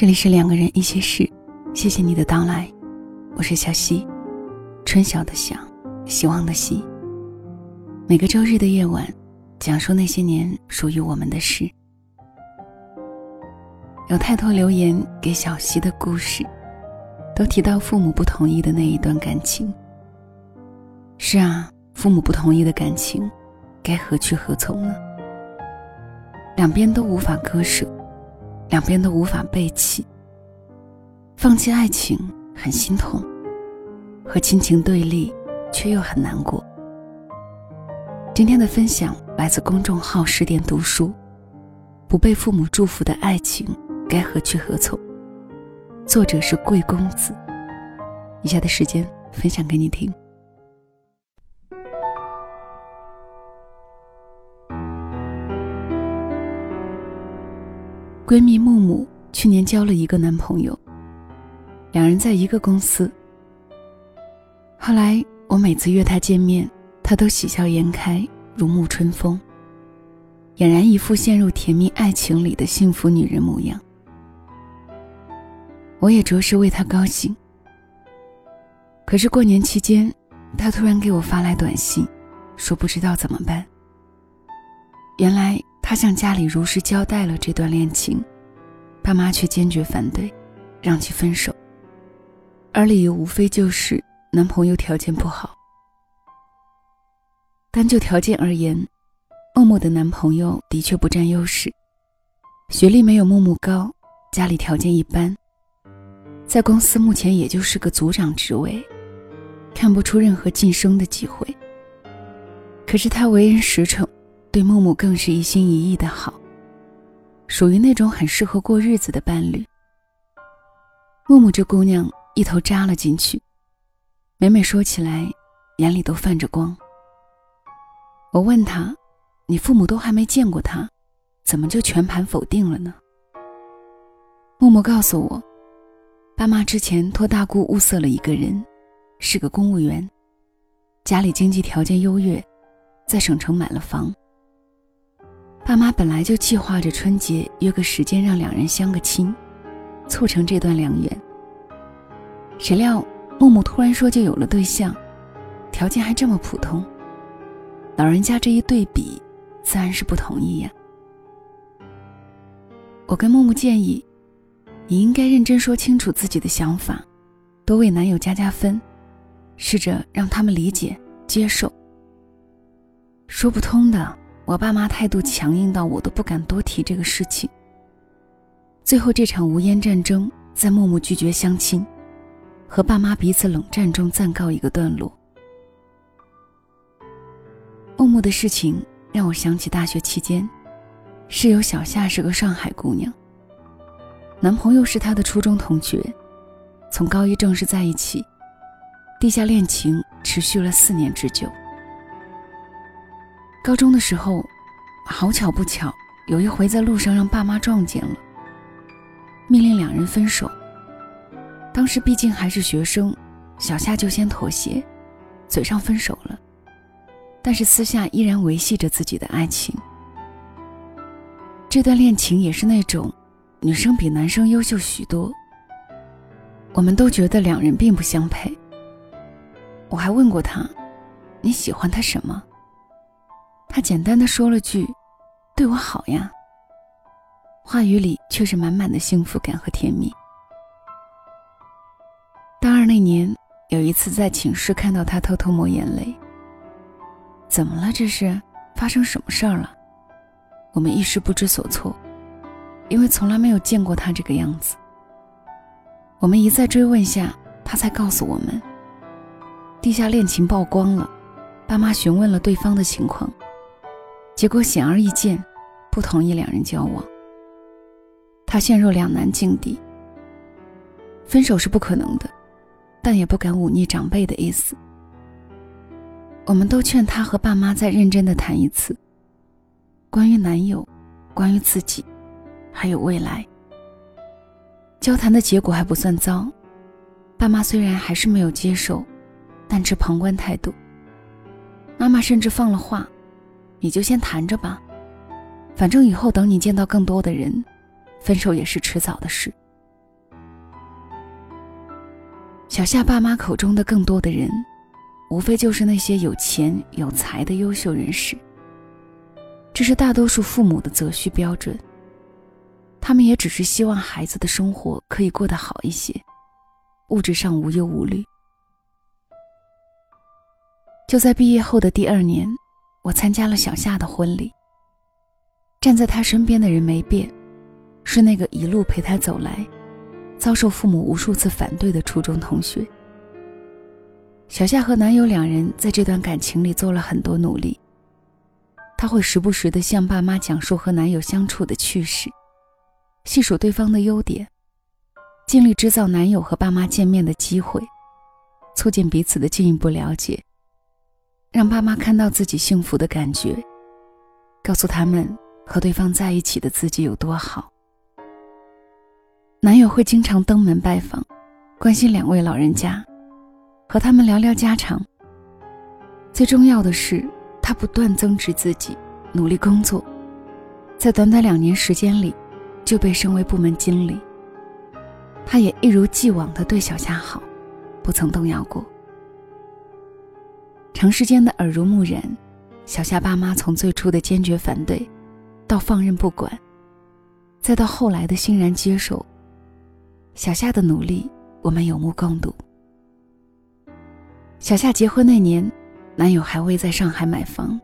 这里是两个人一些事，谢谢你的到来，我是小溪，春晓的晓，希望的希。每个周日的夜晚，讲述那些年属于我们的事。有太多留言给小溪的故事，都提到父母不同意的那一段感情。是啊，父母不同意的感情，该何去何从呢？两边都无法割舍。两边都无法背弃，放弃爱情很心痛，和亲情对立却又很难过。今天的分享来自公众号“十点读书”，不被父母祝福的爱情该何去何从？作者是贵公子。以下的时间分享给你听。闺蜜木木去年交了一个男朋友，两人在一个公司。后来我每次约她见面，她都喜笑颜开，如沐春风，俨然一副陷入甜蜜爱情里的幸福女人模样。我也着实为她高兴。可是过年期间，她突然给我发来短信，说不知道怎么办。原来。她向家里如实交代了这段恋情，爸妈却坚决反对，让其分手。而理由无非就是男朋友条件不好。单就条件而言，默默的男朋友的确不占优势，学历没有默默高，家里条件一般，在公司目前也就是个组长职位，看不出任何晋升的机会。可是他为人实诚。对木木更是一心一意的好，属于那种很适合过日子的伴侣。木木这姑娘一头扎了进去，每每说起来，眼里都泛着光。我问她：“你父母都还没见过他，怎么就全盘否定了呢？”木木告诉我，爸妈之前托大姑物色了一个人，是个公务员，家里经济条件优越，在省城买了房。爸妈本来就计划着春节约个时间让两人相个亲，促成这段良缘。谁料木木突然说就有了对象，条件还这么普通。老人家这一对比，自然是不同意呀。我跟木木建议，你应该认真说清楚自己的想法，多为男友加加分，试着让他们理解接受。说不通的。我爸妈态度强硬到我都不敢多提这个事情。最后这场无烟战争在默默拒绝相亲，和爸妈彼此冷战中暂告一个段落。默默的事情让我想起大学期间，室友小夏是个上海姑娘，男朋友是她的初中同学，从高一正式在一起，地下恋情持续了四年之久。高中的时候，好巧不巧，有一回在路上让爸妈撞见了，命令两人分手。当时毕竟还是学生，小夏就先妥协，嘴上分手了，但是私下依然维系着自己的爱情。这段恋情也是那种，女生比男生优秀许多。我们都觉得两人并不相配。我还问过他，你喜欢他什么？他简单的说了句：“对我好呀。”话语里却是满满的幸福感和甜蜜。大二那年，有一次在寝室看到他偷偷抹眼泪。怎么了？这是发生什么事儿了？我们一时不知所措，因为从来没有见过他这个样子。我们一再追问下，他才告诉我们：地下恋情曝光了，爸妈询问了对方的情况。结果显而易见，不同意两人交往。他陷入两难境地。分手是不可能的，但也不敢忤逆长辈的意思。我们都劝他和爸妈再认真的谈一次，关于男友，关于自己，还有未来。交谈的结果还不算糟，爸妈虽然还是没有接受，但持旁观态度。妈妈甚至放了话。你就先谈着吧，反正以后等你见到更多的人，分手也是迟早的事。小夏爸妈口中的更多的人，无非就是那些有钱有才的优秀人士。这是大多数父母的择婿标准。他们也只是希望孩子的生活可以过得好一些，物质上无忧无虑。就在毕业后的第二年，我参加了小夏的婚礼。站在他身边的人没变，是那个一路陪他走来，遭受父母无数次反对的初中同学。小夏和男友两人在这段感情里做了很多努力。她会时不时的向爸妈讲述和男友相处的趣事。细数对方的优点，尽力制造男友和爸妈见面的机会，促进彼此的进一步了解，让爸妈看到自己幸福的感觉，告诉他们和对方在一起的自己有多好。男友会经常登门拜访，关心两位老人家，和他们聊聊家常。最重要的是，他不断增值自己，努力工作，在短短两年时间里。就被升为部门经理。他也一如既往的对小夏好，不曾动摇过。长时间的耳濡目染，小夏爸妈从最初的坚决反对，到放任不管，再到后来的欣然接受。小夏的努力，我们有目共睹。小夏结婚那年，男友还未在上海买房，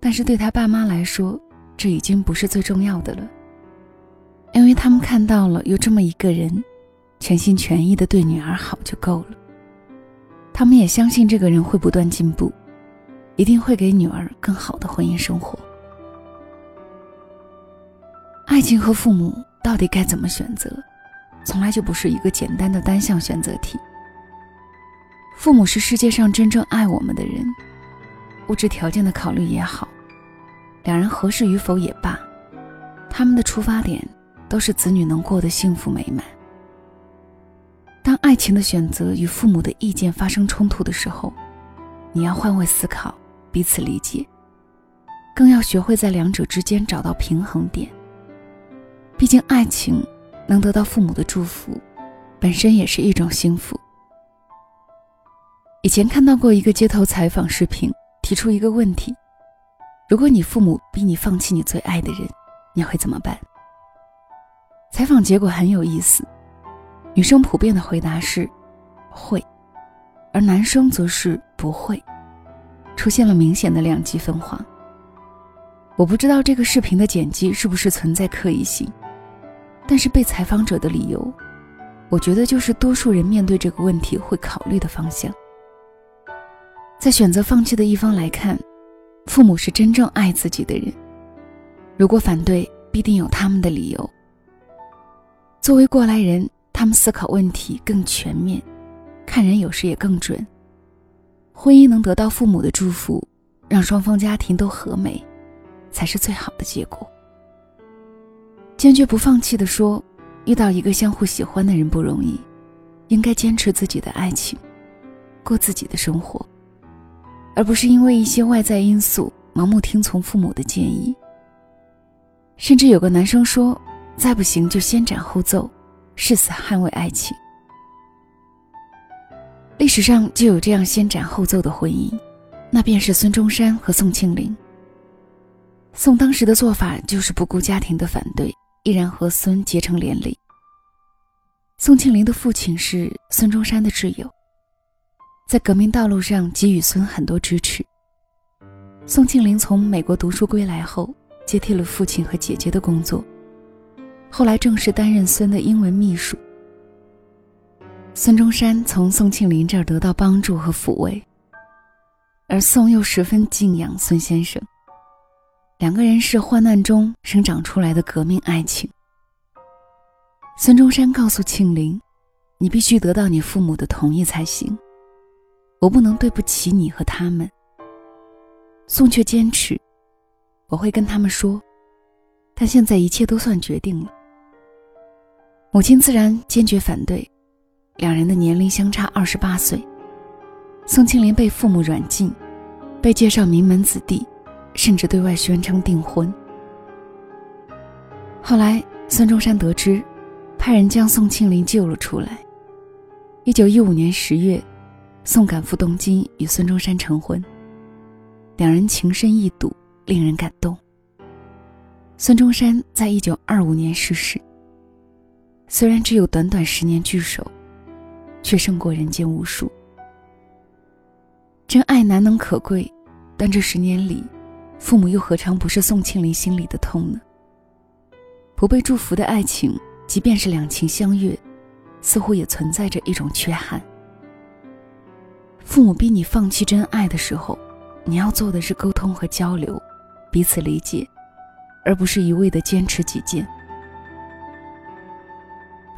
但是对他爸妈来说，这已经不是最重要的了。因为他们看到了有这么一个人，全心全意的对女儿好就够了。他们也相信这个人会不断进步，一定会给女儿更好的婚姻生活。爱情和父母到底该怎么选择，从来就不是一个简单的单项选择题。父母是世界上真正爱我们的人，物质条件的考虑也好，两人合适与否也罢，他们的出发点。都是子女能过得幸福美满。当爱情的选择与父母的意见发生冲突的时候，你要换位思考，彼此理解，更要学会在两者之间找到平衡点。毕竟，爱情能得到父母的祝福，本身也是一种幸福。以前看到过一个街头采访视频，提出一个问题：如果你父母逼你放弃你最爱的人，你会怎么办？采访结果很有意思，女生普遍的回答是会，而男生则是不会，出现了明显的两极分化。我不知道这个视频的剪辑是不是存在刻意性，但是被采访者的理由，我觉得就是多数人面对这个问题会考虑的方向。在选择放弃的一方来看，父母是真正爱自己的人，如果反对，必定有他们的理由。作为过来人，他们思考问题更全面，看人有时也更准。婚姻能得到父母的祝福，让双方家庭都和美，才是最好的结果。坚决不放弃的说，遇到一个相互喜欢的人不容易，应该坚持自己的爱情，过自己的生活，而不是因为一些外在因素盲目听从父母的建议。甚至有个男生说。再不行就先斩后奏，誓死捍卫爱情。历史上就有这样先斩后奏的婚姻，那便是孙中山和宋庆龄。宋当时的做法就是不顾家庭的反对，依然和孙结成连理。宋庆龄的父亲是孙中山的挚友，在革命道路上给予孙很多支持。宋庆龄从美国读书归来后，接替了父亲和姐姐的工作。后来正式担任孙的英文秘书。孙中山从宋庆龄这儿得到帮助和抚慰，而宋又十分敬仰孙先生。两个人是患难中生长出来的革命爱情。孙中山告诉庆龄：“你必须得到你父母的同意才行，我不能对不起你和他们。”宋却坚持：“我会跟他们说，但现在一切都算决定了。”母亲自然坚决反对，两人的年龄相差二十八岁。宋庆龄被父母软禁，被介绍名门子弟，甚至对外宣称订婚。后来孙中山得知，派人将宋庆龄救了出来，一九一五年十月，宋赶赴东京与孙中山成婚。两人情深意笃，令人感动。孙中山在一九二五年逝世。虽然只有短短十年聚首，却胜过人间无数。真爱难能可贵，但这十年里，父母又何尝不是宋庆龄心里的痛呢？不被祝福的爱情，即便是两情相悦。似乎也存在着一种缺憾。父母逼你放弃真爱的时候，你要做的是沟通和交流，彼此理解，而不是一味的坚持己见。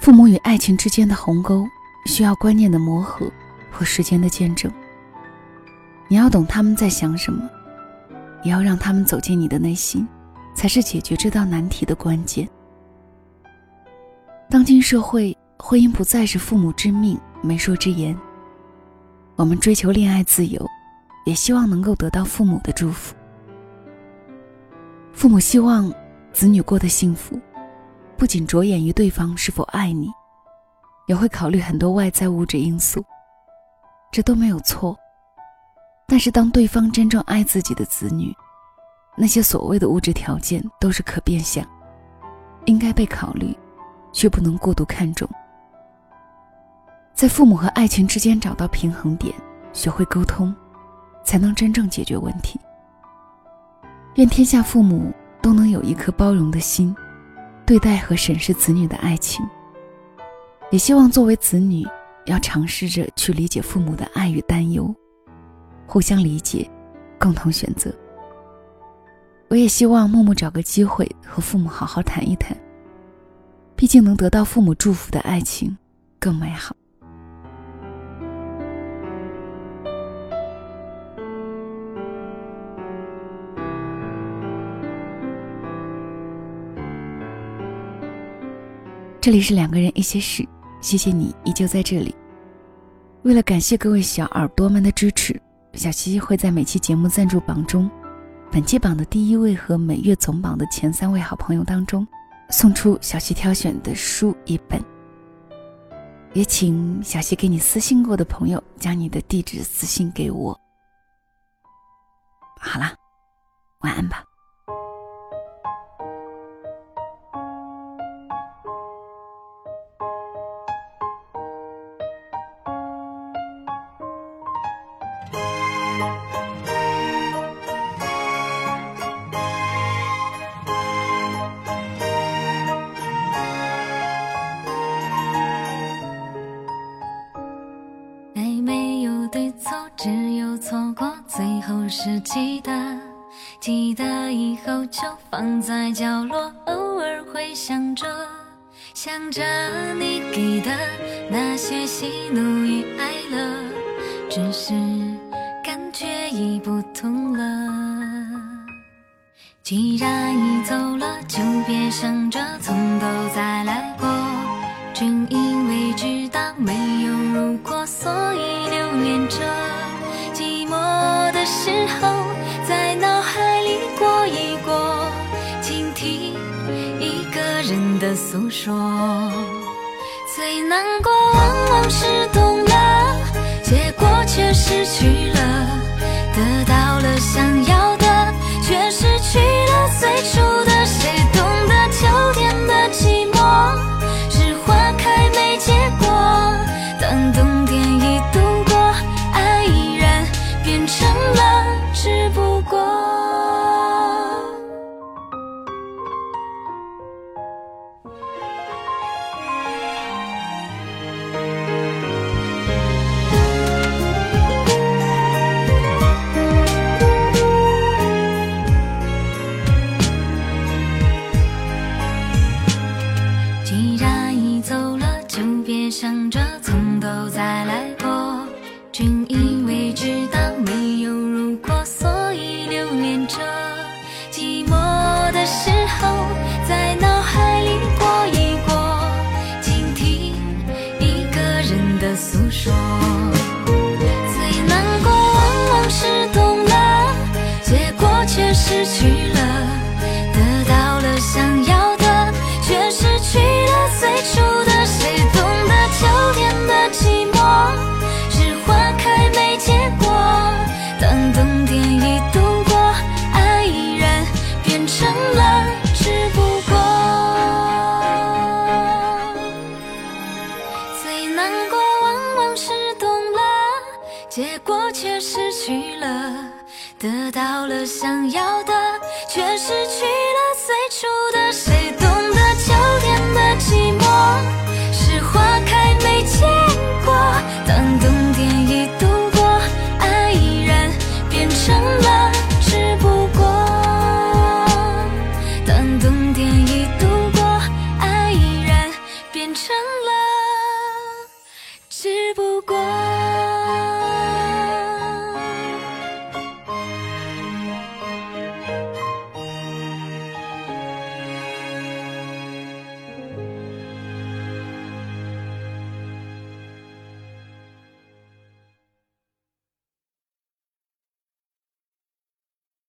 父母与爱情之间的鸿沟，需要观念的磨合和时间的见证。你要懂他们在想什么，也要让他们走进你的内心，才是解决这道难题的关键。当今社会。婚姻不再是父母之命、媒妁之言。我们追求恋爱自由，也希望能够得到父母的祝福。父母希望子女过得幸福，不仅着眼于对方是否爱你，也会考虑很多外在物质因素。这都没有错。但是，当对方真正爱自己的子女，那些所谓的物质条件都是可变相，应该被考虑，却不能过度看重。在父母和爱情之间找到平衡点，学会沟通，才能真正解决问题。愿天下父母都能有一颗包容的心，对待和审视子女的爱情。也希望作为子女，要尝试着去理解父母的爱与担忧，互相理解，共同选择。我也希望默默找个机会和父母好好谈一谈。毕竟能得到父母祝福的爱情，更美好。这里是两个人一些事，谢谢你依旧在这里。为了感谢各位小耳朵们的支持，小七会在每期节目赞助榜中，本期榜的第一位和每月总榜的前三位好朋友当中，送出小七挑选的书一本。也请小溪给你私信过的朋友将你的地址私信给我。好啦，晚安吧。只有错过，最后是记得，记得以后就放在角落，偶尔回想着，想着你给的那些喜怒与哀乐，只是感觉已不同了。既然已走了，就别想着从头再来过，正因为知道没有如果，所以留恋着。的诉说。最难过往往是懂了，结果却失去了；得到了想要的，却失去了最初的。谁懂得秋天的寂寞，是花开没结果，当冬天已度过，爱已然变成了。只不过。想要